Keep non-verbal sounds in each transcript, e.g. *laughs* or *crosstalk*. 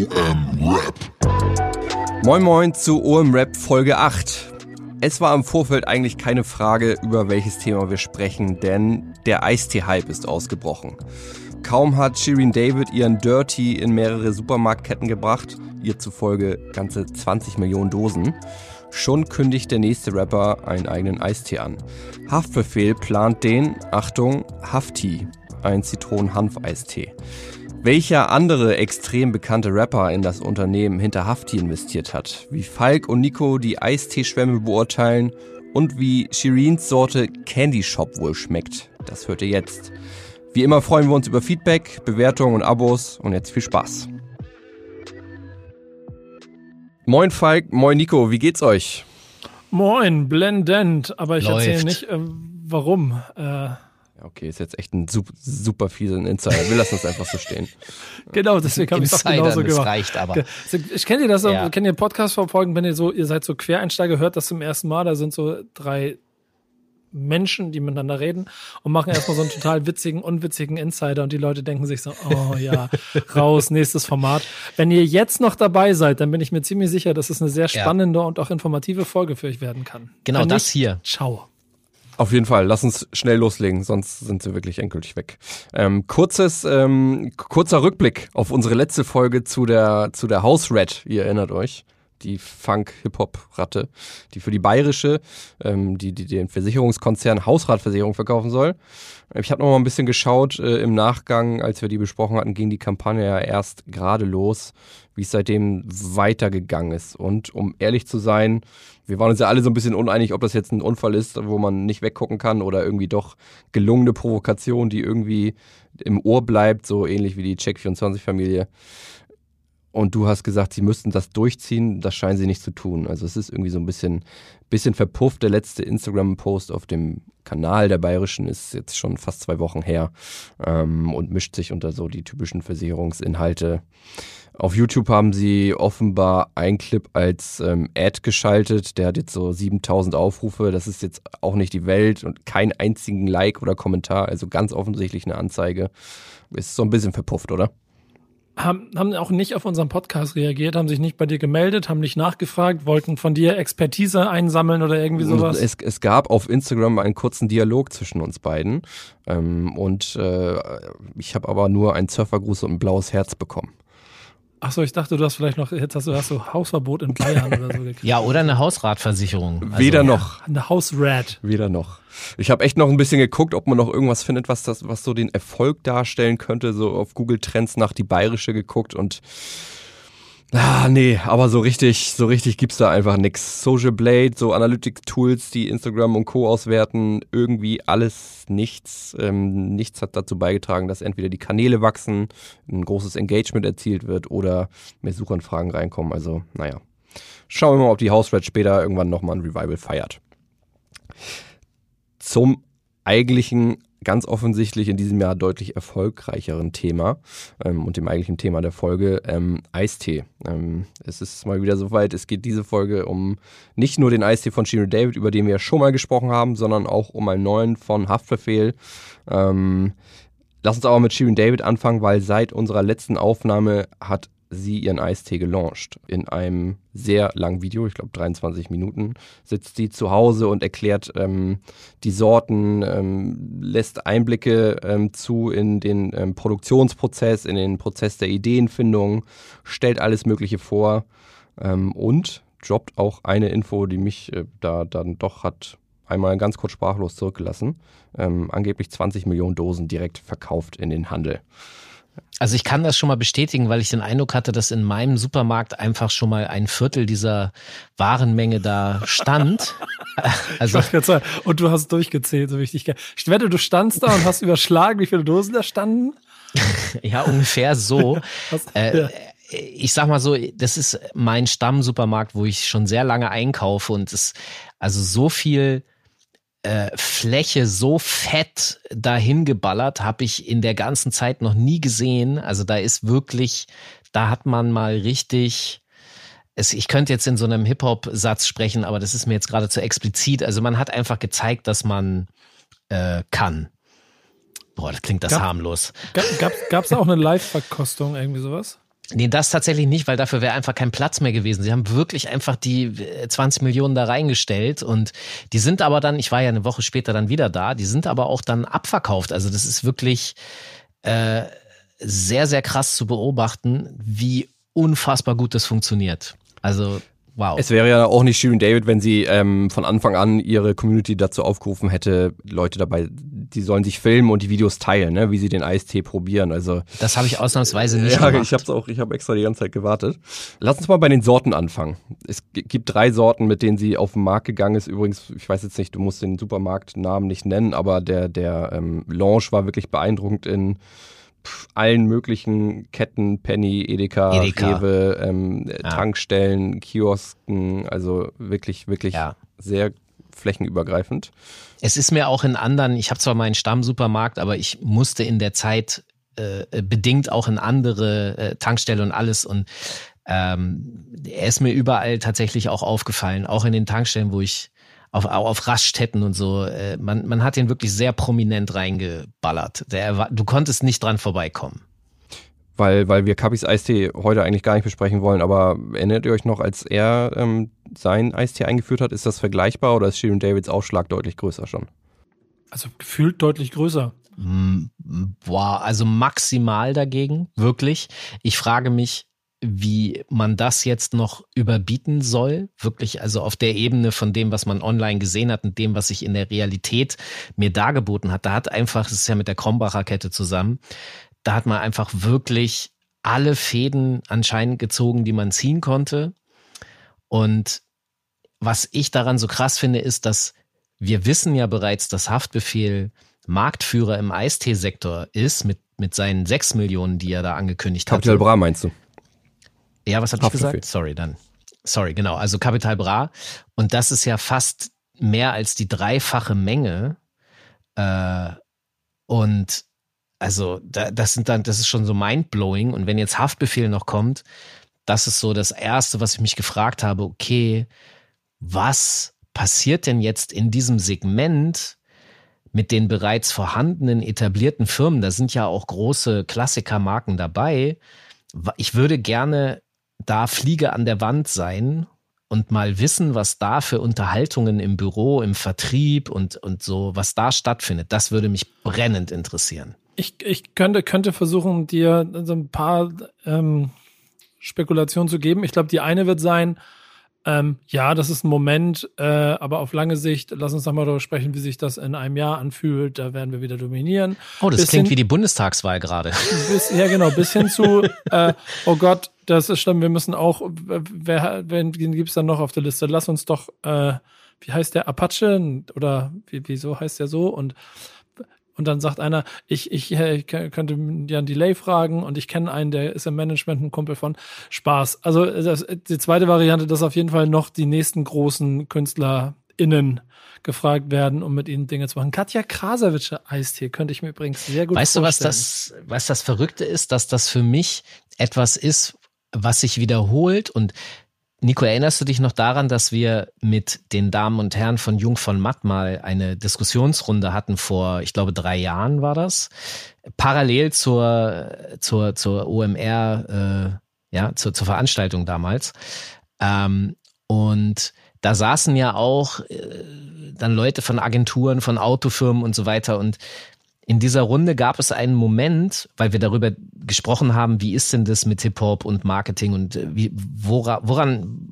OM Rap. Moin Moin zu OM Rap Folge 8. Es war im Vorfeld eigentlich keine Frage, über welches Thema wir sprechen, denn der Eistee-Hype ist ausgebrochen. Kaum hat Shirin David ihren Dirty in mehrere Supermarktketten gebracht, ihr zufolge ganze 20 Millionen Dosen, schon kündigt der nächste Rapper einen eigenen Eistee an. Haftbefehl plant den, Achtung, Hafti, ein Zitronen-Hanf-Eistee. Welcher andere extrem bekannte Rapper in das Unternehmen hinter Hafti investiert hat, wie Falk und Nico die Eisteeschwämme beurteilen und wie Shirins Sorte Candy Shop wohl schmeckt, das hört ihr jetzt. Wie immer freuen wir uns über Feedback, Bewertungen und Abos und jetzt viel Spaß. Moin Falk, moin Nico, wie geht's euch? Moin, blendend, aber ich Läuft. erzähle nicht, äh, warum. Äh, Okay, ist jetzt echt ein super, super fieser Insider. Wir lassen es einfach so stehen. *laughs* genau, deswegen habe ich es genauso das gemacht. reicht aber. Ich kenne das, Ja. ja. kennt ihr Podcast verfolgen, wenn ihr so, ihr seid so Quereinsteiger, hört das zum ersten Mal, da sind so drei Menschen, die miteinander reden und machen erstmal so einen total witzigen, unwitzigen Insider und die Leute denken sich so, oh ja, raus, nächstes Format. Wenn ihr jetzt noch dabei seid, dann bin ich mir ziemlich sicher, dass es eine sehr Ja. spannende und auch informative Folge für euch werden kann. Genau Wenn das nicht, hier. Ciao. Auf jeden Fall, lass uns schnell loslegen, sonst sind sie wirklich endgültig weg. Ähm, kurzes, ähm, kurzer Rückblick auf unsere letzte Folge zu der, zu der House Rat, ihr erinnert euch. Die Funk-Hip-Hop-Ratte, die für die bayerische, ähm, die, die den Versicherungskonzern Hausratversicherung verkaufen soll. Ich habe noch mal ein bisschen geschaut äh, im Nachgang, als wir die besprochen hatten, ging die Kampagne ja erst gerade los, wie es seitdem weitergegangen ist. Und um ehrlich zu sein, wir waren uns ja alle so ein bisschen uneinig, ob das jetzt ein Unfall ist, wo man nicht weggucken kann oder irgendwie doch gelungene Provokation, die irgendwie im Ohr bleibt, so ähnlich wie die Check24-Familie. Und du hast gesagt, sie müssten das durchziehen. Das scheinen sie nicht zu tun. Also es ist irgendwie so ein bisschen, bisschen verpufft. Der letzte Instagram-Post auf dem Kanal der Bayerischen ist jetzt schon fast zwei Wochen her ähm, und mischt sich unter so die typischen Versicherungsinhalte. Auf YouTube haben sie offenbar einen Clip als ähm, Ad geschaltet. Der hat jetzt so 7000 Aufrufe. Das ist jetzt auch nicht die Welt und kein einzigen Like oder Kommentar. Also ganz offensichtlich eine Anzeige. Ist so ein bisschen verpufft, oder? Haben, haben auch nicht auf unseren Podcast reagiert, haben sich nicht bei dir gemeldet, haben nicht nachgefragt, wollten von dir Expertise einsammeln oder irgendwie sowas. Es, es gab auf Instagram einen kurzen Dialog zwischen uns beiden. Ähm, und äh, ich habe aber nur einen Surfergruß und ein blaues Herz bekommen. Ach so, ich dachte, du hast vielleicht noch, jetzt hast du, hast du Hausverbot in Bayern oder so *laughs* gekriegt. Ja, oder eine Hausratversicherung. Also, Weder noch. Eine Hausrat. Weder noch. Ich habe echt noch ein bisschen geguckt, ob man noch irgendwas findet, was das, was so den Erfolg darstellen könnte. So auf Google Trends nach die bayerische geguckt und ah, nee, aber so richtig, so richtig gibt's da einfach nix. Social Blade, so Analytics-Tools, die Instagram und Co. auswerten, irgendwie alles nichts. Ähm, nichts hat dazu beigetragen, dass entweder die Kanäle wachsen, ein großes Engagement erzielt wird oder mehr Suchanfragen reinkommen. Also, naja. Schauen wir mal, ob die House-Red später irgendwann nochmal ein Revival feiert zum eigentlichen, ganz offensichtlich in diesem Jahr deutlich erfolgreicheren Thema ähm, und dem eigentlichen Thema der Folge, ähm, Eistee. Ähm, es ist mal wieder soweit, es geht diese Folge um nicht nur den Eistee von Shirin David, über den wir schon mal gesprochen haben, sondern auch um einen neuen von Haftbefehl. Ähm, lass uns aber mit Shirin David anfangen, weil seit unserer letzten Aufnahme hat sie ihren Eistee gelauncht. In einem sehr langen Video, ich glaube 23 Minuten, sitzt sie zu Hause und erklärt ähm, die Sorten, ähm, lässt Einblicke ähm, zu in den ähm, Produktionsprozess, in den Prozess der Ideenfindung, stellt alles Mögliche vor ähm, und droppt auch eine Info, die mich äh, da dann doch hat einmal ganz kurz sprachlos zurückgelassen. Ähm, angeblich 20 Millionen Dosen direkt verkauft in den Handel. Also ich kann das schon mal bestätigen, weil ich den Eindruck hatte, dass in meinem Supermarkt einfach schon mal ein Viertel dieser Warenmenge da stand. *laughs* Also Ich sagen, Und du hast durchgezählt, so wichtig. Ich wette, du standst da und hast überschlagen, wie viele Dosen da standen. *laughs* ja, ungefähr so. Was, Äh, ja. ich sag mal so, das ist mein Stammsupermarkt, wo ich schon sehr lange einkaufe und es also so viel äh, Fläche so fett dahin geballert habe ich in der ganzen Zeit noch nie gesehen. Also da ist wirklich, da hat man mal richtig es, ich könnte jetzt in so einem Hip-Hop-Satz sprechen, aber das ist mir jetzt gerade zu explizit. Also man hat einfach gezeigt, dass man äh, kann. Boah, das klingt das Gab- harmlos. Gab, da auch eine Live-Verkostung, irgendwie sowas? Nee, das tatsächlich nicht, weil dafür wäre einfach kein Platz mehr gewesen. Sie haben wirklich einfach die 20 äh, Millionen da reingestellt und die sind aber dann, ich war ja eine Woche später dann wieder da, die sind aber auch dann abverkauft. Also das ist wirklich äh, sehr, sehr krass zu beobachten, wie unfassbar gut das funktioniert. Also Wow. Es wäre ja auch nicht Shirin David, wenn sie ähm, von Anfang an ihre Community dazu aufgerufen hätte, Leute dabei, die sollen sich filmen und die Videos teilen, ne, wie sie den Eistee probieren. Also das habe ich ausnahmsweise *laughs* nicht ja, gemacht. ich habe auch, ich habe extra die ganze Zeit gewartet. Lass uns mal bei den Sorten anfangen. Es gibt drei Sorten, mit denen sie auf den Markt gegangen ist. Übrigens, ich weiß jetzt nicht, du musst den Supermarktnamen nicht nennen, aber der der ähm, Launch war wirklich beeindruckend in allen möglichen Ketten, Penny, Edeka, Edeka. Rewe, ähm, ja. Tankstellen, Kiosken, also wirklich, wirklich ja. sehr flächenübergreifend. Es ist mir auch in anderen, ich habe zwar meinen Stammsupermarkt, aber ich musste in der Zeit äh, bedingt auch in andere äh, Tankstellen und alles und ähm, er ist mir überall tatsächlich auch aufgefallen, auch in den Tankstellen, wo ich auf, auf Raststätten und so. Äh, man, man hat ihn wirklich sehr prominent reingeballert. Der, du konntest nicht dran vorbeikommen. Weil, weil wir Kapis Eistee heute eigentlich gar nicht besprechen wollen, aber erinnert ihr euch noch, als er ähm, sein Eistee eingeführt hat, ist das vergleichbar oder ist Shirin Davids Aufschlag deutlich größer schon? Also gefühlt deutlich größer. Mm, boah, also maximal dagegen, wirklich. Ich frage mich, wie man das jetzt noch überbieten soll, wirklich also auf der Ebene von dem, was man online gesehen hat und dem, was sich in der Realität mir dargeboten hat. Da hat einfach, das ist ja mit der Krombacher Kette zusammen, da hat man einfach wirklich alle Fäden anscheinend gezogen, die man ziehen konnte. Und was ich daran so krass finde, ist, dass wir wissen ja bereits, dass Haftbefehl Marktführer im Eisteesektor ist mit, mit seinen sechs Millionen, die er da angekündigt hat. Capital Bra meinst du? Ja, was habe ich gesagt? Sorry, dann. Sorry, genau. Also Capital Bra. Und das ist ja fast mehr als die dreifache Menge. Äh, und also da, das sind dann, das ist schon so mindblowing. Und wenn jetzt Haftbefehl noch kommt, das ist so das Erste, was ich mich gefragt habe. Okay, was passiert denn jetzt in diesem Segment mit den bereits vorhandenen etablierten Firmen? Da sind ja auch große Klassikermarken dabei. Ich würde gerne da Fliege an der Wand sein und mal wissen, was da für Unterhaltungen im Büro, im Vertrieb und, und so, was da stattfindet. Das würde mich brennend interessieren. Ich, ich könnte, könnte versuchen, dir so ein paar ähm, Spekulationen zu geben. Ich glaube, die eine wird sein, ähm, ja, das ist ein Moment, äh, aber auf lange Sicht, lass uns nochmal darüber sprechen, wie sich das in einem Jahr anfühlt. Da werden wir wieder dominieren. Oh, das bis klingt hin, wie die Bundestagswahl gerade. *laughs* ja, genau, bis hin zu, äh, oh Gott, das ist schlimm, wir müssen auch, wer, wen gibt's dann noch auf der Liste? Lass uns doch, äh, wie heißt der, Apache? Oder wie, wieso heißt der so? Und und dann sagt einer, ich, ich, ich könnte Jan Delay fragen und ich kenne einen, der ist im Management ein Kumpel von Spaß. Also das, die zweite Variante, dass auf jeden Fall noch die nächsten großen KünstlerInnen gefragt werden, um mit ihnen Dinge zu machen. Katja Krasavitsche Eistee könnte ich mir übrigens sehr gut weißt vorstellen. Weißt du, was das, was das Verrückte ist, dass das für mich etwas ist, was sich wiederholt und Nico, erinnerst du dich noch daran, dass wir mit den Damen und Herren von Jung von Matt mal eine Diskussionsrunde hatten vor, ich glaube, drei Jahren war das, parallel zur, zur, zur OMR, äh, ja, zur, zur Veranstaltung damals. Ähm, und da saßen ja auch äh, dann Leute von Agenturen, von Autofirmen und so weiter. Und in dieser Runde gab es einen Moment, weil wir darüber gesprochen haben, wie ist denn das mit Hip-Hop und Marketing und äh, wie, woran, woran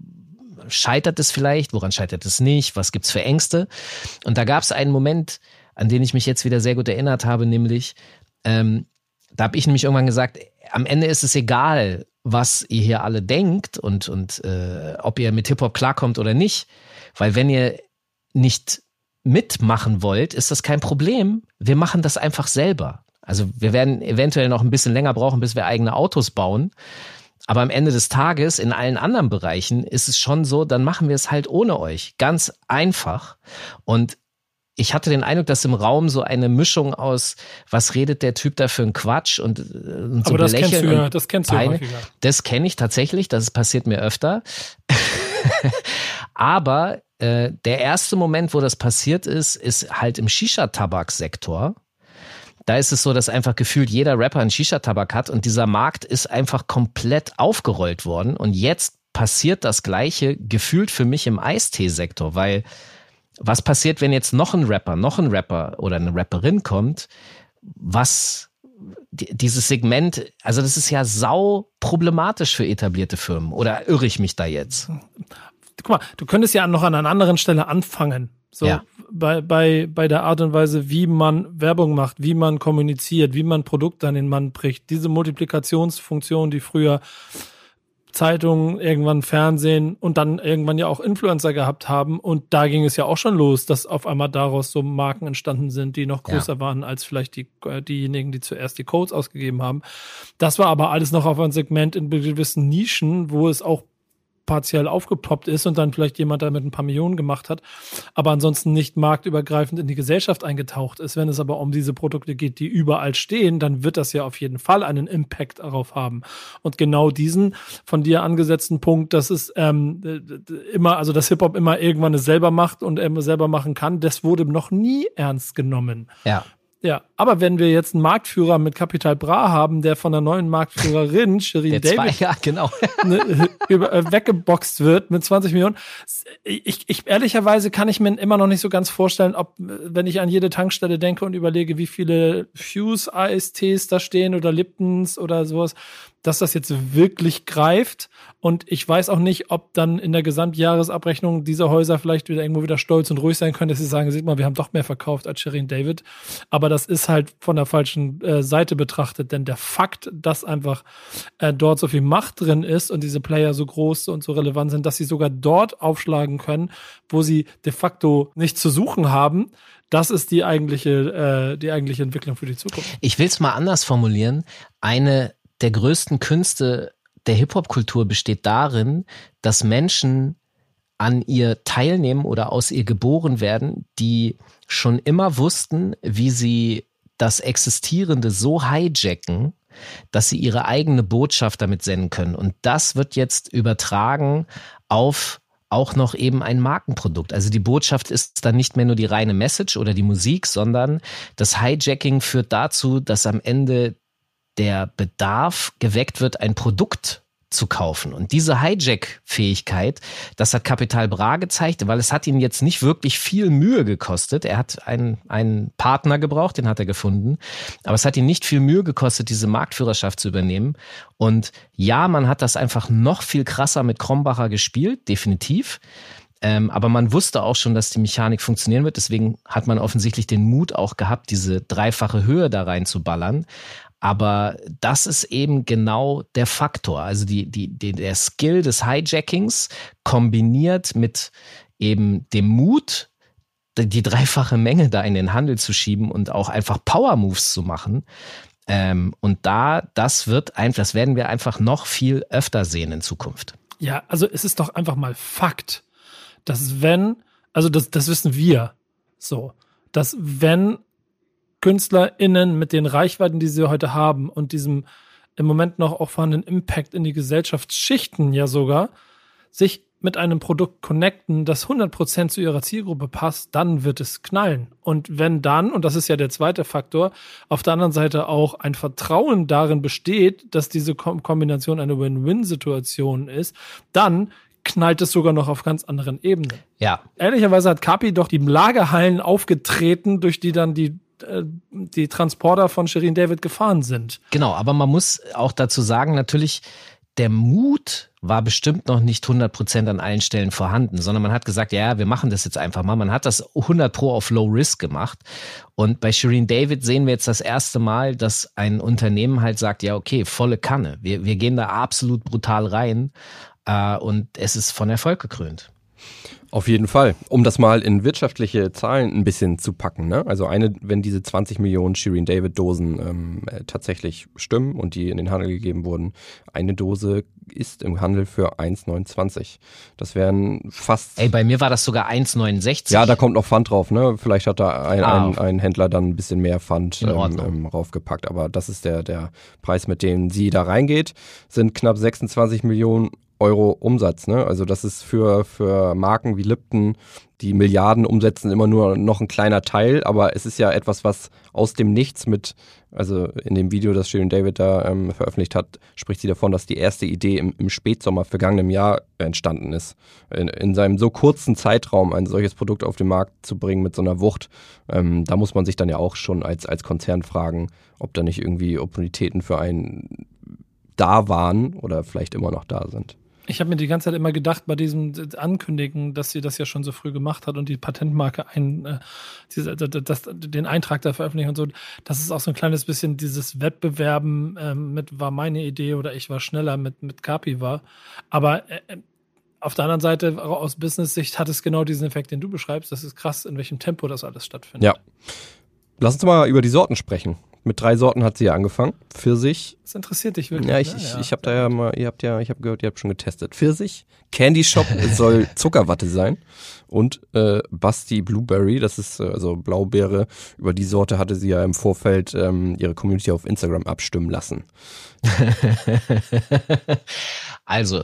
scheitert es vielleicht, woran scheitert es nicht, was gibt's für Ängste? Und da gab es einen Moment, an den ich mich jetzt wieder sehr gut erinnert habe, nämlich, ähm, da habe ich nämlich irgendwann gesagt, am Ende ist es egal, was ihr hier alle denkt und, und äh, ob ihr mit Hip-Hop klarkommt oder nicht, weil wenn ihr nicht mitmachen wollt, ist das kein Problem. Wir machen das einfach selber. Also wir werden eventuell noch ein bisschen länger brauchen, bis wir eigene Autos bauen. Aber am Ende des Tages in allen anderen Bereichen ist es schon so, dann machen wir es halt ohne euch. Ganz einfach. Und ich hatte den Eindruck, dass im Raum so eine Mischung aus, was redet der Typ da für ein Quatsch und, äh, und so Aber das kennst du ja, das kennst du ja. Das kenne ich tatsächlich, das passiert mir öfter. *laughs* Aber äh, der erste Moment, wo das passiert ist, ist halt im Shisha-Tabaksektor. Da ist es so, dass einfach gefühlt jeder Rapper einen Shisha-Tabak hat und dieser Markt ist einfach komplett aufgerollt worden. Und jetzt passiert das Gleiche gefühlt für mich im Eistee-Sektor, weil was passiert, wenn jetzt noch ein Rapper, noch ein Rapper oder eine Rapperin kommt, was dieses Segment, also das ist ja sau problematisch für etablierte Firmen. Oder irre ich mich da jetzt? Guck mal, du könntest ja noch an einer anderen Stelle anfangen. So Ja. bei, bei, bei der Art und Weise, wie man Werbung macht, wie man kommuniziert, wie man Produkte an den Mann bricht. Diese Multiplikationsfunktion, die früher Zeitungen, irgendwann Fernsehen und dann irgendwann ja auch Influencer gehabt haben. Und da ging es ja auch schon los, dass auf einmal daraus so Marken entstanden sind, die noch Ja. größer waren als vielleicht die, äh, diejenigen, die zuerst die Codes ausgegeben haben. Das war aber alles noch auf ein Segment in gewissen Nischen, wo es auch partiell aufgepoppt ist und dann vielleicht jemand damit ein paar Millionen gemacht hat, aber ansonsten nicht marktübergreifend in die Gesellschaft eingetaucht ist. Wenn es aber um diese Produkte geht, die überall stehen, dann wird das ja auf jeden Fall einen Impact darauf haben. Und genau diesen von dir angesetzten Punkt, dass es ähm, immer, also dass Hip-Hop immer irgendwann es selber macht und er selber machen kann, das wurde noch nie ernst genommen. Ja. Ja, aber wenn wir jetzt einen Marktführer mit Capital Bra haben, der von der neuen Marktführerin, *laughs* Shirin David, ja, genau. *laughs* ne, über, äh, weggeboxt wird mit 20 Millionen. Ich, ich ehrlicherweise kann ich mir immer noch nicht so ganz vorstellen, ob, wenn ich an jede Tankstelle denke und überlege, wie viele Fuse ASTs da stehen oder Liptons oder sowas, dass das jetzt wirklich greift. Und ich weiß auch nicht, ob dann in der Gesamtjahresabrechnung dieser Häuser vielleicht wieder irgendwo wieder stolz und ruhig sein können, dass sie sagen, sieht mal, wir haben doch mehr verkauft als Shirin David. Aber das ist halt von der falschen äh, Seite betrachtet, denn der Fakt, dass einfach äh, dort so viel Macht drin ist und diese Player so groß und so relevant sind, dass sie sogar dort aufschlagen können, wo sie de facto nichts zu suchen haben, das ist die eigentliche, äh, die eigentliche Entwicklung für die Zukunft. Ich will es mal anders formulieren. Eine der größten Künste der Hip-Hop-Kultur besteht darin, dass Menschen an ihr teilnehmen oder aus ihr geboren werden, die schon immer wussten, wie sie das Existierende so hijacken, dass sie ihre eigene Botschaft damit senden können. Und das wird jetzt übertragen auf auch noch eben ein Markenprodukt. Also die Botschaft ist dann nicht mehr nur die reine Message oder die Musik, sondern das Hijacking führt dazu, dass am Ende der Bedarf geweckt wird, ein Produkt zu kaufen. Und diese Hijack-Fähigkeit, das hat Capital Bra gezeigt, weil es hat ihn jetzt nicht wirklich viel Mühe gekostet. Er hat einen, einen Partner gebraucht, den hat er gefunden. Aber es hat ihn nicht viel Mühe gekostet, diese Marktführerschaft zu übernehmen. Und ja, man hat das einfach noch viel krasser mit Krombacher gespielt, definitiv. Ähm, aber man wusste auch schon, dass die Mechanik funktionieren wird. Deswegen hat man offensichtlich den Mut auch gehabt, diese dreifache Höhe da reinzuballern. Aber das ist eben genau der Faktor. Also die, die, die, der Skill des Hijackings kombiniert mit eben dem Mut, die, dreifache Menge da in den Handel zu schieben und auch einfach Power Moves zu machen. Ähm, und da, das wird einfach, das werden wir einfach noch viel öfter sehen in Zukunft. Ja, also es ist doch einfach mal Fakt, dass wenn, also das, das wissen wir so, dass wenn KünstlerInnen mit den Reichweiten, die sie heute haben und diesem im Moment noch auch vorhandenen Impact in die Gesellschaftsschichten ja sogar, sich mit einem Produkt connecten, das 100% zu ihrer Zielgruppe passt, dann wird es knallen. Und wenn dann, und das ist ja der zweite Faktor, auf der anderen Seite auch ein Vertrauen darin besteht, dass diese Kom Kombination eine Win-Win-Situation ist, dann knallt es sogar noch auf ganz anderen Ebenen. Ja, Ehrlicherweise hat Kapi doch die Lagerhallen aufgetreten, durch die dann die, die Transporter von Shirin David gefahren sind. Genau, aber man muss auch dazu sagen, natürlich, der Mut war bestimmt noch nicht 100% an allen Stellen vorhanden, sondern man hat gesagt, ja, wir machen das jetzt einfach mal. Man hat das 100 pro auf Low Risk gemacht. Und bei Shireen David sehen wir jetzt das erste Mal, dass ein Unternehmen halt sagt, ja, okay, volle Kanne. Wir, wir gehen da absolut brutal rein. Äh, und es ist von Erfolg gekrönt. Auf jeden Fall. Um das mal in wirtschaftliche Zahlen ein bisschen zu packen. Ne? Also eine, wenn diese 20 Millionen Shirin David Dosen ähm, äh, tatsächlich stimmen und die in den Handel gegeben wurden, eine Dose ist im Handel für 1,29. Das wären fast. Ey, bei mir war das sogar 1,69. ja, da kommt noch Pfand drauf, ne? Vielleicht hat da ein, Ah, ein, ein Händler dann ein bisschen mehr Pfand ähm, ähm, raufgepackt. Aber das ist der, der Preis, mit dem sie da reingeht, sind knapp 26 Millionen Euro Umsatz. Ne? Also das ist für, für Marken wie Lipton, die Milliarden umsetzen, immer nur noch ein kleiner Teil, aber es ist ja etwas, was aus dem Nichts mit, also in dem Video, das Shirin David da ähm, veröffentlicht hat, spricht sie davon, dass die erste Idee im, im Spätsommer vergangenen Jahr entstanden ist. In, in, seinem so kurzen Zeitraum ein solches Produkt auf den Markt zu bringen mit so einer Wucht, ähm, da muss man sich dann ja auch schon als, als Konzern fragen, ob da nicht irgendwie Opportunitäten für einen da waren oder vielleicht immer noch da sind. Ich habe mir die ganze Zeit immer gedacht, bei diesem Ankündigen, dass sie das ja schon so früh gemacht hat und die Patentmarke ein, äh, diese, das, den Eintrag da veröffentlichen und so, das ist auch so ein kleines bisschen dieses Wettbewerben ähm, mit war meine Idee oder ich war schneller mit, mit Kapi war. Aber äh, äh, auf der anderen Seite, aus Business-Sicht, hat es genau diesen Effekt, den du beschreibst. Das ist krass, in welchem Tempo das alles stattfindet. Ja. Lass uns mal über die Sorten sprechen. Mit drei Sorten hat sie ja angefangen. Pfirsich. Das interessiert dich wirklich. Ja, ich, ne? ich, ich habe da ja mal, ihr habt ja, ich habe gehört, ihr habt schon getestet. Pfirsich, Candy Shop *laughs* soll Zuckerwatte sein und äh, Basti Blueberry, das ist äh, also Blaubeere. Über die Sorte hatte sie ja im Vorfeld ähm, ihre Community auf Instagram abstimmen lassen. *laughs* also,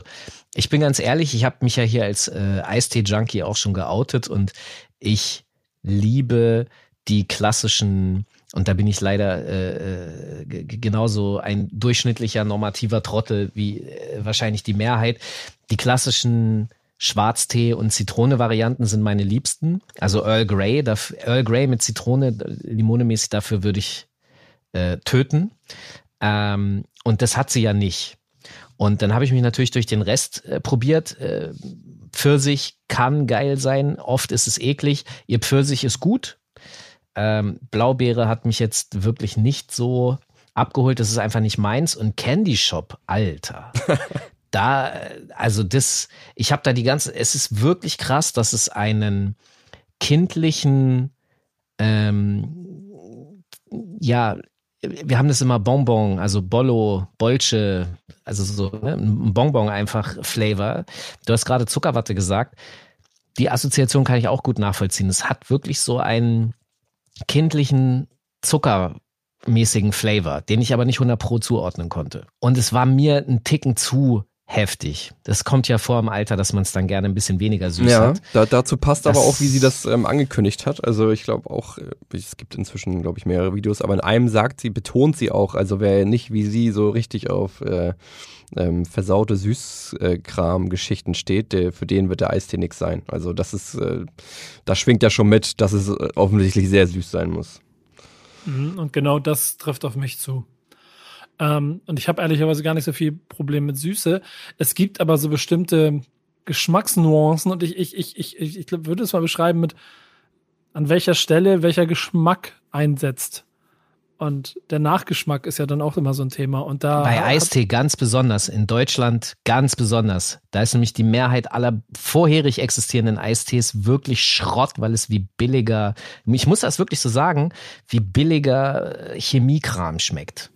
ich bin ganz ehrlich, ich habe mich ja hier als äh, Eistee-Junkie auch schon geoutet und ich liebe die klassischen und da bin ich leider äh, äh genauso ein durchschnittlicher normativer Trottel wie äh, wahrscheinlich die Mehrheit. Die klassischen Schwarztee und Zitrone-Varianten sind meine liebsten. Also Earl Grey, Earl Grey mit Zitrone, limonemäßig, dafür würde ich äh, töten. Ähm, und das hat sie ja nicht. Und dann habe ich mich natürlich durch den Rest äh, probiert. Äh, Pfirsich kann geil sein, oft ist es eklig. Ihr Pfirsich ist gut, ähm, Blaubeere hat mich jetzt wirklich nicht so abgeholt. Das ist einfach nicht meins. Und Candy Shop, Alter. *laughs* da, also das, ich habe da die ganze, es ist wirklich krass, dass es einen kindlichen, ähm, ja, wir haben das immer Bonbon, also Bollo, Bolche, also so ne, ein Bonbon einfach Flavor. Du hast gerade Zuckerwatte gesagt. Die Assoziation kann ich auch gut nachvollziehen. Es hat wirklich so einen kindlichen zuckermäßigen Flavor, den ich aber nicht 100 pro zuordnen konnte. Und es war mir ein Ticken zu heftig. Das kommt ja vor im Alter, dass man es dann gerne ein bisschen weniger süß ja, hat. Ja, da, dazu passt das aber auch, wie sie das ähm, angekündigt hat. Also ich glaube auch, äh, es gibt inzwischen, glaube ich, mehrere Videos, aber in einem sagt sie, betont sie auch, also wer nicht wie sie so richtig auf äh, ähm, versaute Süßkram-Geschichten steht, der, für den wird der Eistee nix sein. Also das ist, äh, das schwingt ja schon mit, dass es äh, offensichtlich sehr süß sein muss. Mhm, und genau das trifft auf mich zu. Ähm, und ich habe ehrlicherweise gar nicht so viel Problem mit Süße. Es gibt aber so bestimmte Geschmacksnuancen und ich, ich, ich, ich, ich, ich würde es mal beschreiben mit, an welcher Stelle welcher Geschmack einsetzt. Und der Nachgeschmack ist ja dann auch immer so ein Thema. Und da Bei Eistee ganz besonders, in Deutschland ganz besonders. Da ist nämlich die Mehrheit aller vorherig existierenden Eistees wirklich Schrott, weil es wie billiger, ich muss das wirklich so sagen, wie billiger Chemiekram schmeckt.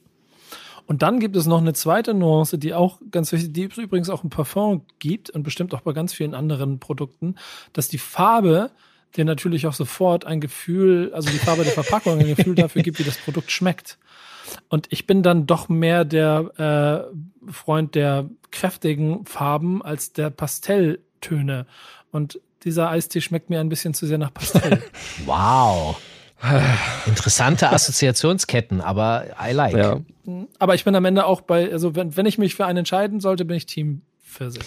Und dann gibt es noch eine zweite Nuance, die auch ganz wichtig, die es übrigens auch im Parfum gibt und bestimmt auch bei ganz vielen anderen Produkten, dass die Farbe dir natürlich auch sofort ein Gefühl, also die Farbe der Verpackung ein Gefühl dafür gibt, wie das Produkt schmeckt. Und ich bin dann doch mehr der äh, Freund der kräftigen Farben als der Pastelltöne. Und dieser Eistee schmeckt mir ein bisschen zu sehr nach Pastell. *laughs* wow. Interessante *laughs* Assoziationsketten, aber I like. Ja. Aber ich bin am Ende auch bei, also wenn, wenn ich mich für einen entscheiden sollte, bin ich Team Pfirsich.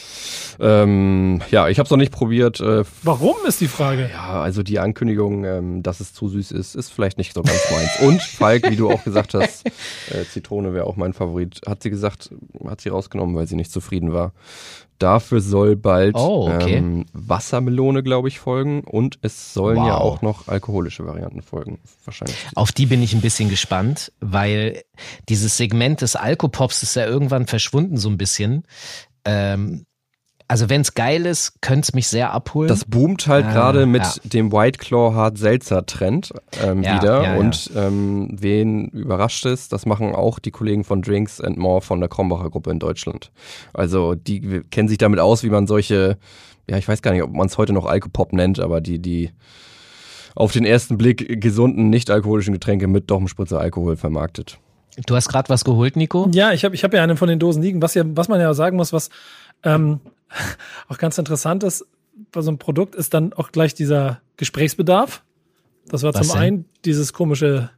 Ähm, ja, ich habe es noch nicht probiert. Äh, Warum ist die Frage? Ja, also die Ankündigung, ähm, dass es zu süß ist, ist vielleicht nicht so ganz meins. Und Falk, wie du auch gesagt hast, *laughs* äh, Zitrone wäre auch mein Favorit. Hat sie gesagt, hat sie rausgenommen, weil sie nicht zufrieden war. Dafür soll bald oh, okay. ähm, Wassermelone, glaube ich, folgen und es sollen wow. ja auch noch alkoholische Varianten folgen. Wahrscheinlich. Auf die bin ich ein bisschen gespannt, weil dieses Segment des Alkopops ist ja irgendwann verschwunden so ein bisschen. Ähm, also wenn es geil ist, könnte es mich sehr abholen. Das boomt halt äh, gerade mit ja. dem White Claw Hard Seltzer Trend ähm, ja, wieder. Ja, und ähm, wen überrascht es, das machen auch die Kollegen von Drinks and More von der Krombacher Gruppe in Deutschland. Also die kennen sich damit aus, wie man solche, ja ich weiß gar nicht, ob man es heute noch Alkopop nennt, aber die, die auf den ersten Blick gesunden, nicht alkoholischen Getränke mit doch einem Spritzer Alkohol vermarktet. Du hast gerade was geholt, Nico? Ja, ich habe ich hab ja eine von den Dosen liegen. Was, ja, was man ja sagen muss, was ähm, *laughs* auch ganz interessant ist, bei so einem Produkt ist dann auch gleich dieser Gesprächsbedarf. Das war Was zum denn? einen dieses komische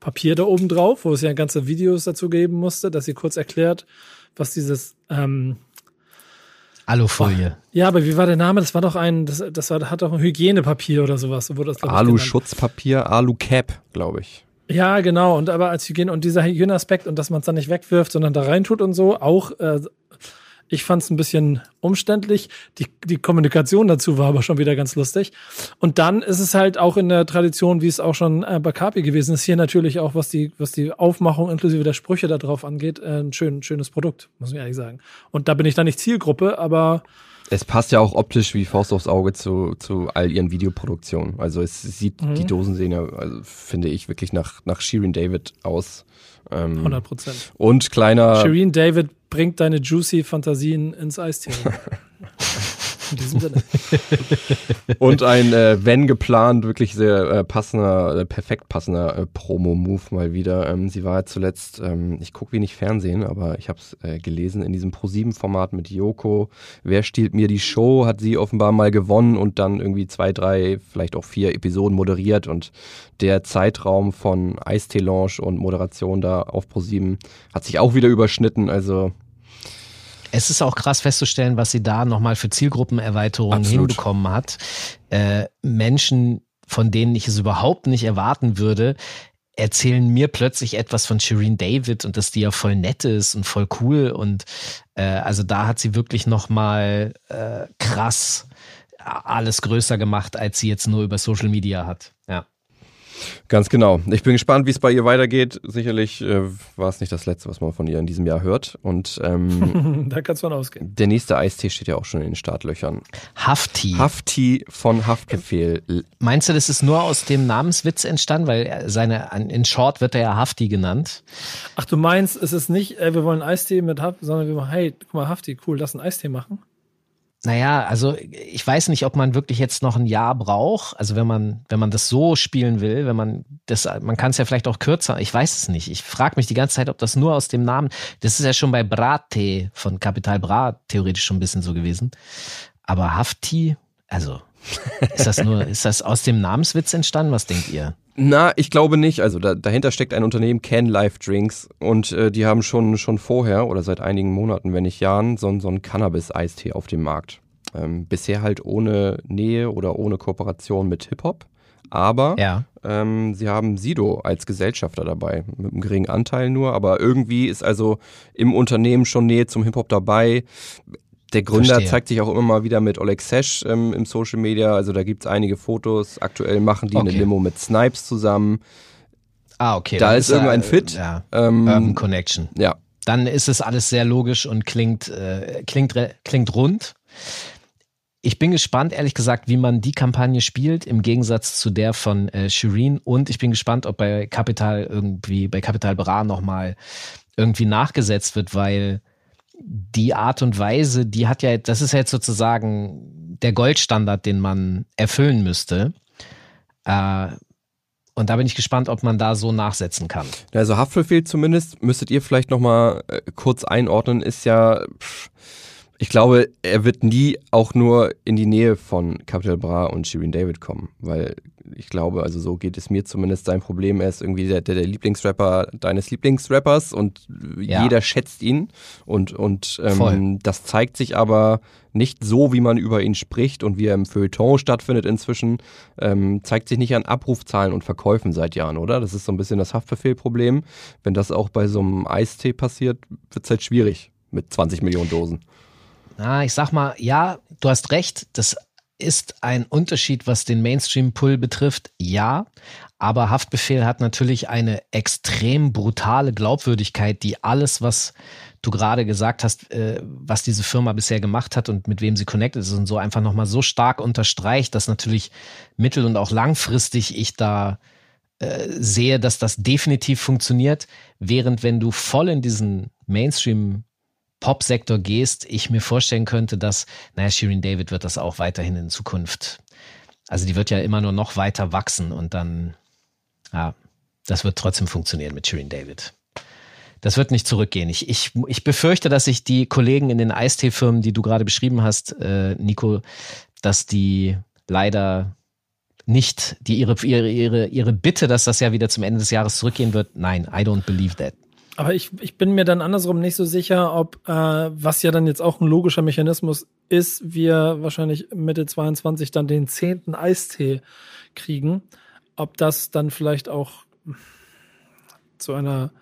Papier da oben drauf, wo es ja ganze Videos dazu geben musste, dass sie kurz erklärt, was dieses ähm, Alufolie. ja, aber wie war der Name? Das war doch ein, das, das war, hat doch ein Hygienepapier oder sowas. So wurde das. Alu-Schutzpapier, Alu-Cap, glaube ich. Ja, genau. Und aber als Hygiene und dieser Hygieneaspekt und dass man es dann nicht wegwirft, sondern da reintut und so, auch äh, ich fand es ein bisschen umständlich. Die, die Kommunikation dazu war aber schon wieder ganz lustig. Und dann ist es halt auch in der Tradition, wie es auch schon äh, bei Kapi gewesen ist, hier natürlich auch, was die, was die Aufmachung inklusive der Sprüche da drauf angeht, äh, ein schön, schönes Produkt, muss ich ehrlich sagen. Und da bin ich dann nicht Zielgruppe, aber Es passt ja auch optisch wie Faust aufs Auge zu, zu all ihren Videoproduktionen. Also es sieht, Mhm. die Dosen sehen ja, also finde ich, wirklich nach, nach Shirin David aus. Ähm, 100 Prozent. und kleiner, Shireen David bringt deine juicy Fantasien ins Eistee. *laughs* in diesem Sinne. *laughs* und ein, äh, wenn geplant, wirklich sehr äh, passender, äh, perfekt passender äh, Promo-Move mal wieder. Ähm, sie war zuletzt, ähm, ich gucke wenig Fernsehen, aber ich habe es äh, gelesen, in diesem Pro-7-Format mit Yoko. Wer stiehlt mir die Show? Hat sie offenbar mal gewonnen und dann irgendwie zwei, drei, vielleicht auch vier Episoden moderiert und der Zeitraum von Eistee-Lounge und Moderation da auf Pro7 hat sich auch wieder überschnitten. Also Es ist auch krass festzustellen, was sie da nochmal für Zielgruppenerweiterungen hinbekommen hat. Äh, Menschen, von denen ich es überhaupt nicht erwarten würde, erzählen mir plötzlich etwas von Shireen David und dass die ja voll nett ist und voll cool und äh, also da hat sie wirklich nochmal äh, krass alles größer gemacht, als sie jetzt nur über Social Media hat. Ja. Ganz genau. Ich bin gespannt, wie es bei ihr weitergeht. Sicherlich äh, war es nicht das letzte, was man von ihr in diesem Jahr hört. Und ähm, *laughs* da kannst du von ausgehen. der nächste Eistee steht ja auch schon in den Startlöchern. Hafti. Hafti von Haftbefehl. L- Meinst du, das ist nur aus dem Namenswitz entstanden? Weil er- seine, in Short wird er ja Hafti genannt. Ach, du meinst, es ist nicht, ey, wir wollen Eistee mit Hafti, sondern wir machen, hey, guck mal, Hafti, cool, lass einen Eistee machen. Naja, also ich weiß nicht, ob man wirklich jetzt noch ein Jahr braucht. Also wenn man, wenn man das so spielen will, wenn man das, man kann es ja vielleicht auch kürzer, ich weiß es nicht. Ich frage mich die ganze Zeit, ob das nur aus dem Namen, das ist ja schon bei Brate von Capital Bra theoretisch schon ein bisschen so gewesen. Aber Hafti, also ist das nur, ist das aus dem Namenswitz entstanden? Was denkt ihr? Na, ich glaube nicht. Also da, dahinter steckt ein Unternehmen, Can Life Drinks. Und äh, die haben schon, schon vorher oder seit einigen Monaten, wenn nicht Jahren, so, so einen Cannabis-Eistee auf dem Markt. Ähm, bisher halt ohne Nähe oder ohne Kooperation mit Hip-Hop. Aber Ja. Ähm, sie haben Sido als Gesellschafter dabei, mit einem geringen Anteil nur, aber irgendwie ist also im Unternehmen schon Nähe zum Hip-Hop dabei. Der Gründer Verstehe. zeigt sich auch immer mal wieder mit Oleg Sesh ähm, im Social Media, also da gibt's einige Fotos. Aktuell machen die eine Okay. Limo mit Snipes zusammen. Ah, okay. Da ist er, irgendein Fit. Ja. Ähm, Urban Connection. ja, dann ist es alles sehr logisch und klingt, äh, klingt, klingt rund. Ich bin gespannt, ehrlich gesagt, wie man die Kampagne spielt, im Gegensatz zu der von äh, Shireen. Und ich bin gespannt, ob bei Capital irgendwie, bei Capital Bra nochmal irgendwie nachgesetzt wird, weil die Art und Weise, die hat ja, das ist ja jetzt sozusagen der Goldstandard, den man erfüllen müsste. Äh, und da bin ich gespannt, ob man da so nachsetzen kann. Also Haftbefehl zumindest, müsstet ihr vielleicht nochmal äh, kurz einordnen, ist ja, pff, ich glaube, er wird nie auch nur in die Nähe von Capital Bra und Shirin David kommen, weil ich glaube, also so geht es mir zumindest sein Problem, er ist irgendwie der, der, der Lieblingsrapper deines Lieblingsrappers und Ja. jeder schätzt ihn und, und Voll. ähm, das zeigt sich aber nicht so, wie man über ihn spricht und wie er im Feuilleton stattfindet inzwischen, ähm, zeigt sich nicht an Abrufzahlen und Verkäufen seit Jahren, oder? Das ist so ein bisschen das Haftbefehlproblem. Wenn das auch bei so einem Eistee passiert, wird es halt schwierig mit 20 Millionen Dosen. Na, ich sag mal, ja, du hast recht, das ist ein Unterschied, was den Mainstream-Pull betrifft, ja. Aber Haftbefehl hat natürlich eine extrem brutale Glaubwürdigkeit, die alles, was du gerade gesagt hast, äh, was diese Firma bisher gemacht hat und mit wem sie connected ist und so einfach nochmal so stark unterstreicht, dass natürlich mittel- und auch langfristig ich da äh, sehe, dass das definitiv funktioniert, während wenn du voll in diesen Mainstream Pop-Sektor gehst, ich mir vorstellen könnte, dass, naja, Shirin David wird das auch weiterhin in Zukunft. Also die wird ja immer nur noch weiter wachsen und dann, ja, das wird trotzdem funktionieren mit Shirin David. das wird nicht zurückgehen. Ich, ich, ich befürchte, dass sich die Kollegen in den Eisteefirmen, die du gerade beschrieben hast, äh, Nico, dass die leider nicht die ihre, ihre, ihre, ihre Bitte, dass das ja wieder zum Ende des Jahres zurückgehen wird. Nein, I don't believe that. Aber ich, ich bin mir dann andersrum nicht so sicher, ob, äh, was ja dann jetzt auch ein logischer Mechanismus ist, wir wahrscheinlich Mitte 22 dann den zehnten Eistee kriegen, ob das dann vielleicht auch zu einer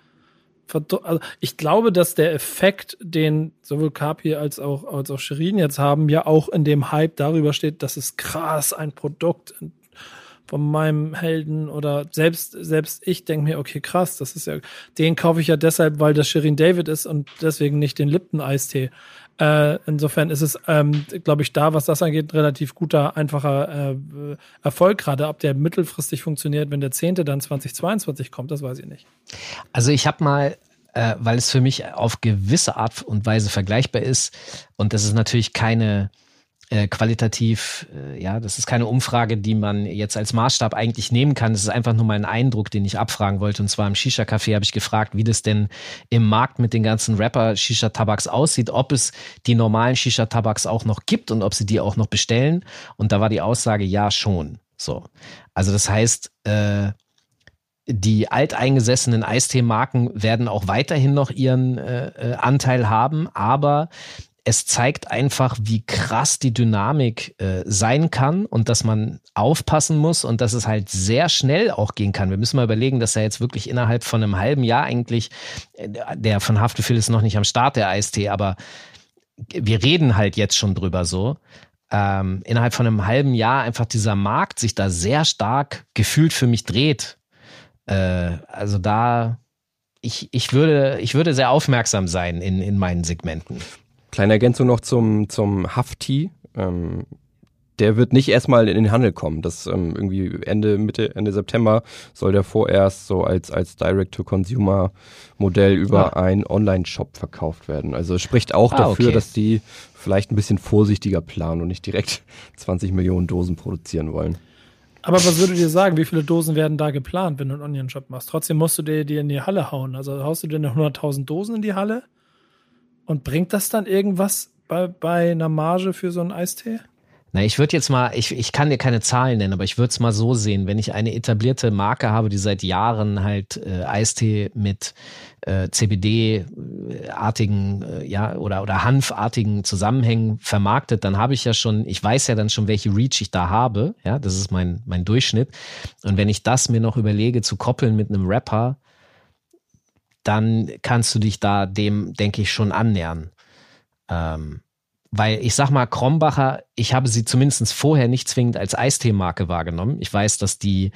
also ich glaube, dass der Effekt, den sowohl Kapi als auch, als auch Shirin jetzt haben, ja auch in dem Hype darüber steht, dass es krass ein Produkt von meinem Helden oder selbst, selbst ich denke mir, okay, krass, das ist ja, den kaufe ich ja deshalb, weil das Shirin David ist und deswegen nicht den Lipton-Eistee. Äh, insofern ist es, ähm, glaube ich, da, was das angeht, ein relativ guter, einfacher äh, Erfolg gerade. Ob der mittelfristig funktioniert, wenn der zehnte dann 2022 kommt, das weiß ich nicht. Also ich habe mal äh, weil es für mich auf gewisse Art und Weise vergleichbar ist. Und das ist natürlich keine äh, qualitativ, äh, ja, das ist keine Umfrage, die man jetzt als Maßstab eigentlich nehmen kann. Das ist einfach nur mal ein Eindruck, den ich abfragen wollte. Und zwar im Shisha-Café habe ich gefragt, wie das denn im Markt mit den ganzen Rapper-Shisha-Tabaks aussieht, ob es die normalen Shisha-Tabaks auch noch gibt und ob sie die auch noch bestellen. Und da war die Aussage, ja, schon. So. Also das heißt, äh, die alteingesessenen Eistee-Marken werden auch weiterhin noch ihren äh, äh Anteil haben, aber es zeigt einfach, wie krass die Dynamik äh, sein kann und dass man aufpassen muss und dass es halt sehr schnell auch gehen kann. Wir müssen mal überlegen, dass er jetzt wirklich innerhalb von einem halben Jahr eigentlich, äh, der von Haftbefehl ist noch nicht am Start, der Eistee, aber wir reden halt jetzt schon drüber so. Ähm, innerhalb von einem halben Jahr einfach dieser Markt sich da sehr stark gefühlt für mich dreht. Äh, also da, ich, ich, würde, ich würde sehr aufmerksam sein in, in meinen Segmenten. Kleine Ergänzung noch zum, zum Hafti. Ähm, der wird nicht erstmal in den Handel kommen. Das ähm, irgendwie Ende, Mitte, Ende September soll der vorerst so als, als Direct-to-Consumer-Modell über ah. einen Online-Shop verkauft werden. Also spricht auch ah, dafür, okay. dass die vielleicht ein bisschen vorsichtiger planen und nicht direkt *laughs* 20 Millionen Dosen produzieren wollen. Aber was würdet ihr sagen, wie viele Dosen werden da geplant, wenn du einen Onion-Shop machst? Trotzdem musst du dir die in die Halle hauen. Also haust du dir 100.000 Dosen in die Halle? Und bringt das dann irgendwas bei, bei einer Marge für so einen Eistee? Na, ich würde jetzt mal, ich, ich kann dir keine Zahlen nennen, aber ich würde es mal so sehen, wenn ich eine etablierte Marke habe, die seit Jahren halt äh, Eistee mit äh, CBD-artigen, äh, ja, oder, oder Hanfartigen Zusammenhängen vermarktet, dann habe ich ja schon, ich weiß ja dann schon, welche Reach ich da habe, ja, das ist mein, mein Durchschnitt. Und wenn ich das mir noch überlege zu koppeln mit einem Rapper, dann kannst du dich da dem, denke ich, schon annähern. Ähm, weil ich sag mal, Krombacher, ich habe sie zumindest vorher nicht zwingend als Eistee-Marke wahrgenommen. Ich weiß, dass die,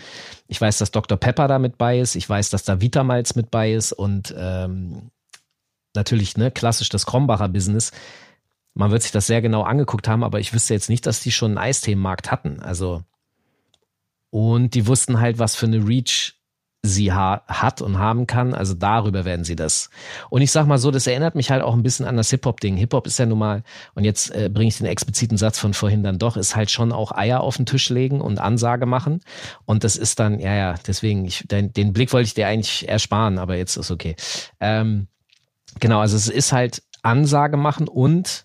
ich weiß, dass Dr. Pepper da mit bei ist, ich weiß, dass da Vitamalz mit bei ist und ähm, natürlich, ne, klassisch das Krombacher Business. Man wird sich das sehr genau angeguckt haben, aber ich wüsste jetzt nicht, dass die schon einen Eistee-Markt hatten. Also, und die wussten halt, was für eine Reach sie ha hat und haben kann. Also darüber werden sie das. Und ich sag mal so, das erinnert mich halt auch ein bisschen an das Hip-Hop-Ding. Hip-Hop ist ja nun mal, und jetzt äh, bringe ich den expliziten Satz von vorhin dann doch, ist halt schon auch Eier auf den Tisch legen und Ansage machen. Und das ist dann, ja, ja, deswegen, ich, den, den Blick wollte ich dir eigentlich ersparen, aber jetzt ist okay. Ähm, genau, also es ist halt Ansage machen und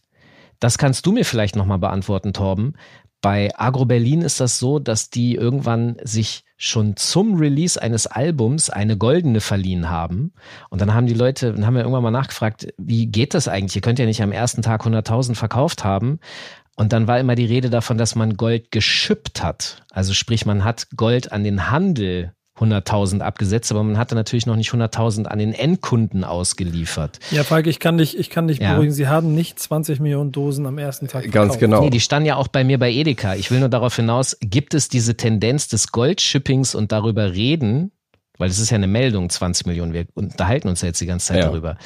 das kannst du mir vielleicht nochmal beantworten, Torben. Bei Agro Berlin ist das so, dass die irgendwann sich schon zum Release eines Albums eine goldene verliehen haben. Und dann haben die Leute, dann haben wir irgendwann mal nachgefragt, wie geht das eigentlich? Ihr könnt ja nicht am ersten Tag 100.000 verkauft haben. Und dann war immer die Rede davon, dass man Gold geschippt hat. Also sprich, man hat Gold an den Handel 100.000 abgesetzt, aber man hatte natürlich noch nicht 100.000 an den Endkunden ausgeliefert. Ja, Falk, ich kann dich, ich kann dich ja. beruhigen. Sie haben nicht 20 Millionen Dosen am ersten Tag verkauft. Ganz genau. Nee, die standen ja auch bei mir bei Edeka. Ich will nur darauf hinaus, gibt es diese Tendenz des Goldshippings und darüber reden, weil es ist ja eine Meldung, 20 Millionen, wir unterhalten uns ja jetzt die ganze Zeit ja. darüber.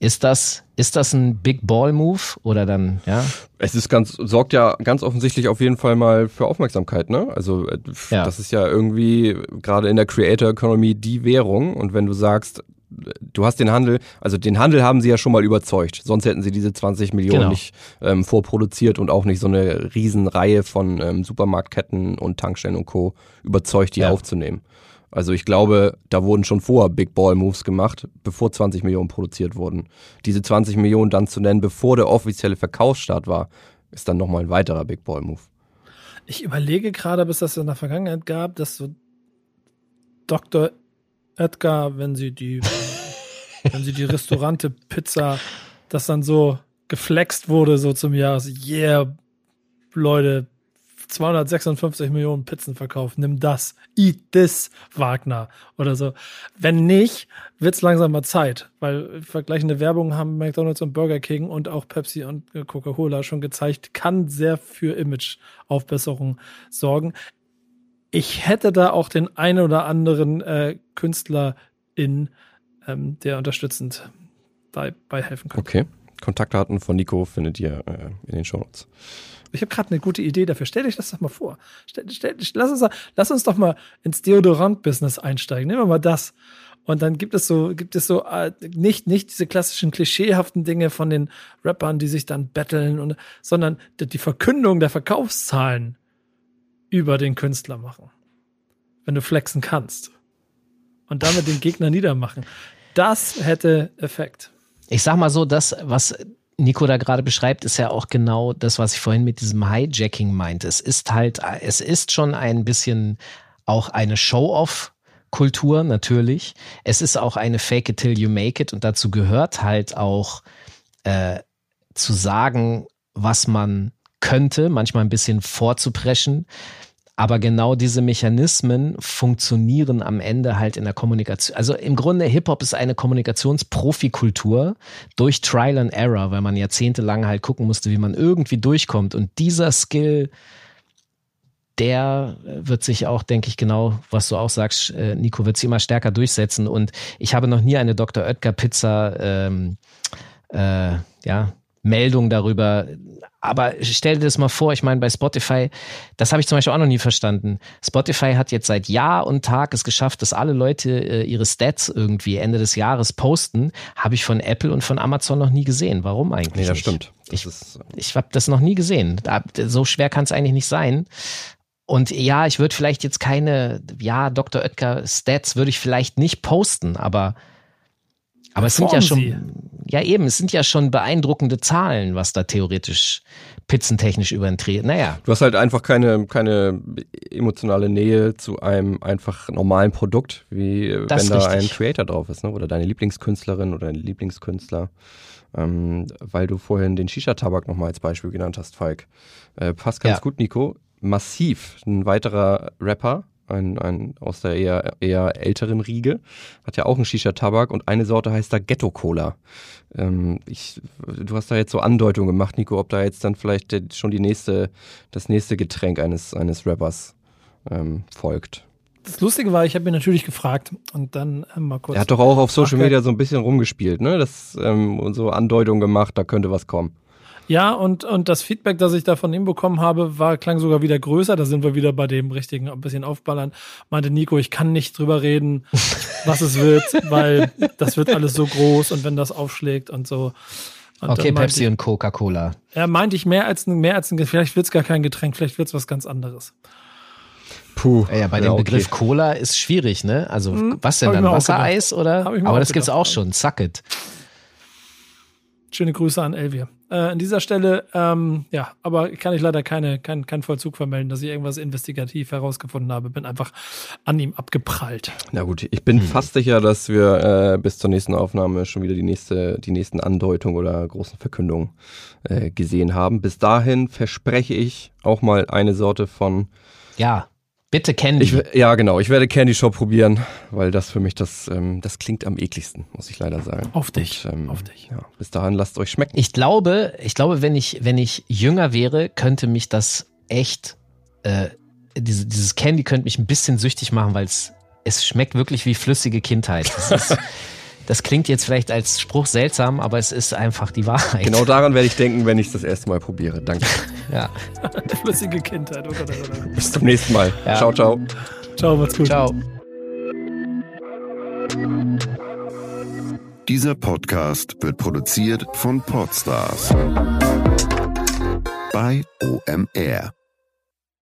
Ist das, ist das ein Big Ball Move oder dann, ja? Es ist ganz, sorgt ja ganz offensichtlich auf jeden Fall mal für Aufmerksamkeit, ne? Also, äh, ja. das ist ja irgendwie gerade in der Creator Economy die Währung und wenn du sagst, du hast den Handel, also den Handel haben sie ja schon mal überzeugt. Sonst hätten sie diese 20 Millionen genau. nicht ähm, vorproduziert und auch nicht so eine Riesenreihe von ähm, Supermarktketten und Tankstellen und Co. überzeugt, die ja. aufzunehmen. Also ich glaube, da wurden schon vorher Big Ball Moves gemacht, bevor 20 Millionen produziert wurden. Diese 20 Millionen dann zu nennen, bevor der offizielle Verkaufsstart war, ist dann nochmal ein weiterer Big Ball Move. Ich überlege gerade, bis das in der Vergangenheit gab, dass so Dr. Edgar, wenn sie die, *laughs* wenn sie die Restaurante Pizza, das dann so geflext wurde, so zum Jahres, yeah, Leute, 256 Millionen Pizzen verkauft, nimm das, eat this, Wagner oder so. Wenn nicht, wird's langsam mal Zeit, weil vergleichende Werbung haben McDonald's und Burger King und auch Pepsi und Coca-Cola schon gezeigt, kann sehr für Imageaufbesserung sorgen. Ich hätte da auch den einen oder anderen äh, Künstler in, ähm, der unterstützend dabei helfen könnte. Okay. Kontaktdaten von Nico findet ihr äh, in den Show Notes. Ich habe gerade eine gute Idee dafür. Stell dich das doch mal vor. Stell, stell, lass, uns, lass uns doch mal ins Deodorant-Business einsteigen. Nehmen wir mal das. Und dann gibt es so, gibt es so äh, nicht nicht diese klassischen klischeehaften Dinge von den Rappern, die sich dann betteln und, sondern die, Verkündung der Verkaufszahlen über den Künstler machen, wenn du flexen kannst und damit den Gegner niedermachen. Das hätte Effekt. Ich sag mal so, das, was Nico da gerade beschreibt, ist ja auch genau das, was ich vorhin mit diesem Hijacking meinte. Es ist halt, es ist schon ein bisschen auch eine Show-off Kultur natürlich. Es ist auch eine Fake it till you make it und dazu gehört halt auch äh, zu sagen, was man könnte, manchmal ein bisschen vorzupreschen. Aber genau diese Mechanismen funktionieren am Ende halt in der Kommunikation. Also im Grunde Hip-Hop ist eine Kommunikationsprofikultur durch Trial and Error, weil man jahrzehntelang halt gucken musste, wie man irgendwie durchkommt. Und dieser Skill, der wird sich auch, denke ich, genau, was du auch sagst, äh, Nico, wird sich immer stärker durchsetzen. Und ich habe noch nie eine Dr. Oetker Pizza ähm, äh, ja, Meldung darüber. Aber stell dir das mal vor, ich meine, bei Spotify, das habe ich zum Beispiel auch noch nie verstanden. Spotify hat jetzt seit Jahr und Tag es geschafft, dass alle Leute äh, ihre Stats irgendwie Ende des Jahres posten. Habe ich von Apple und von Amazon noch nie gesehen. Warum eigentlich? Nee, das nicht? stimmt. Das ich ist, ich habe das noch nie gesehen. So schwer kann es eigentlich nicht sein. Und ja, ich würde vielleicht jetzt keine, ja, Dr. Oetker Stats würde ich vielleicht nicht posten, aber aber es sind ja schon, Sie. ja eben, es sind ja schon beeindruckende Zahlen, was da theoretisch pizzentechnisch über den Dreh. Naja. Du hast halt einfach keine, keine emotionale Nähe zu einem einfach normalen Produkt, wie das wenn da ein Creator drauf ist, ne? oder deine Lieblingskünstlerin oder dein Lieblingskünstler. Ähm, weil du vorhin den Shisha-Tabak nochmal als Beispiel genannt hast, Falk. Äh, passt ganz ja. gut, Nico. Massiv, ein weiterer Rapper, ein, ein aus der eher, eher älteren Riege, hat ja auch einen Shisha-Tabak und eine Sorte heißt da Ghetto-Cola. Ähm, ich, du hast da jetzt so Andeutungen gemacht, Nico, ob da jetzt dann vielleicht schon die nächste, das nächste Getränk eines, eines Rappers ähm, folgt. Das Lustige war, ich habe mir natürlich gefragt und dann äh, mal kurz. Er hat doch auch auf Social Media so ein bisschen rumgespielt, ne? Das ähm, und so Andeutungen gemacht, da könnte was kommen. Ja, und, und das Feedback, das ich da von ihm bekommen habe, war, klang sogar wieder größer. Da sind wir wieder bei dem richtigen, ein bisschen aufballern. Meinte Nico, ich kann nicht drüber reden, *laughs* was es wird, weil das wird alles so groß und wenn das aufschlägt und so. Und okay, Pepsi ich, und Coca-Cola. Er meinte ich mehr als ein, mehr als ein, vielleicht wird's gar kein Getränk, vielleicht wird's was ganz anderes. Puh. Ja, bei dem ja, okay. Begriff Cola ist schwierig, ne? Also, hm, was denn dann? Wassereis oder? Aber das gibt's auch schon. Suck it. Schöne Grüße an Elvier. Äh, an dieser Stelle, ähm, ja, aber kann ich leider keine, kein, kein Vollzug vermelden, dass ich irgendwas investigativ herausgefunden habe. Bin einfach an ihm abgeprallt. Na gut, ich bin hm. fast sicher, dass wir äh, bis zur nächsten Aufnahme schon wieder die nächste, die nächsten Andeutungen oder großen Verkündungen äh, gesehen haben. Bis dahin verspreche ich auch mal eine Sorte von ja. Bitte Candy. Ich, ja, genau. Ich werde Candy Shop probieren, weil das für mich das, ähm, das klingt am ekligsten, muss ich leider sagen. Auf dich. Und, ähm, auf dich. Ja, bis dahin lasst euch schmecken. Ich glaube, ich glaube, wenn ich, wenn ich jünger wäre, könnte mich das echt, äh, diese, dieses Candy könnte mich ein bisschen süchtig machen, weil es, es schmeckt wirklich wie flüssige Kindheit. Das ist, *laughs* Das klingt jetzt vielleicht als Spruch seltsam, aber es ist einfach die Wahrheit. Genau daran werde ich denken, wenn ich es das erste Mal probiere. Danke. *laughs* ja. *laughs* Flüssige Kindheit. Oh oh Gott, oh Gott. Bis zum nächsten Mal. Ja. Ciao, ciao. Ciao, macht's gut. Ciao. Dieser Podcast wird produziert von Podstars bei OMR.